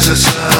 as a sun.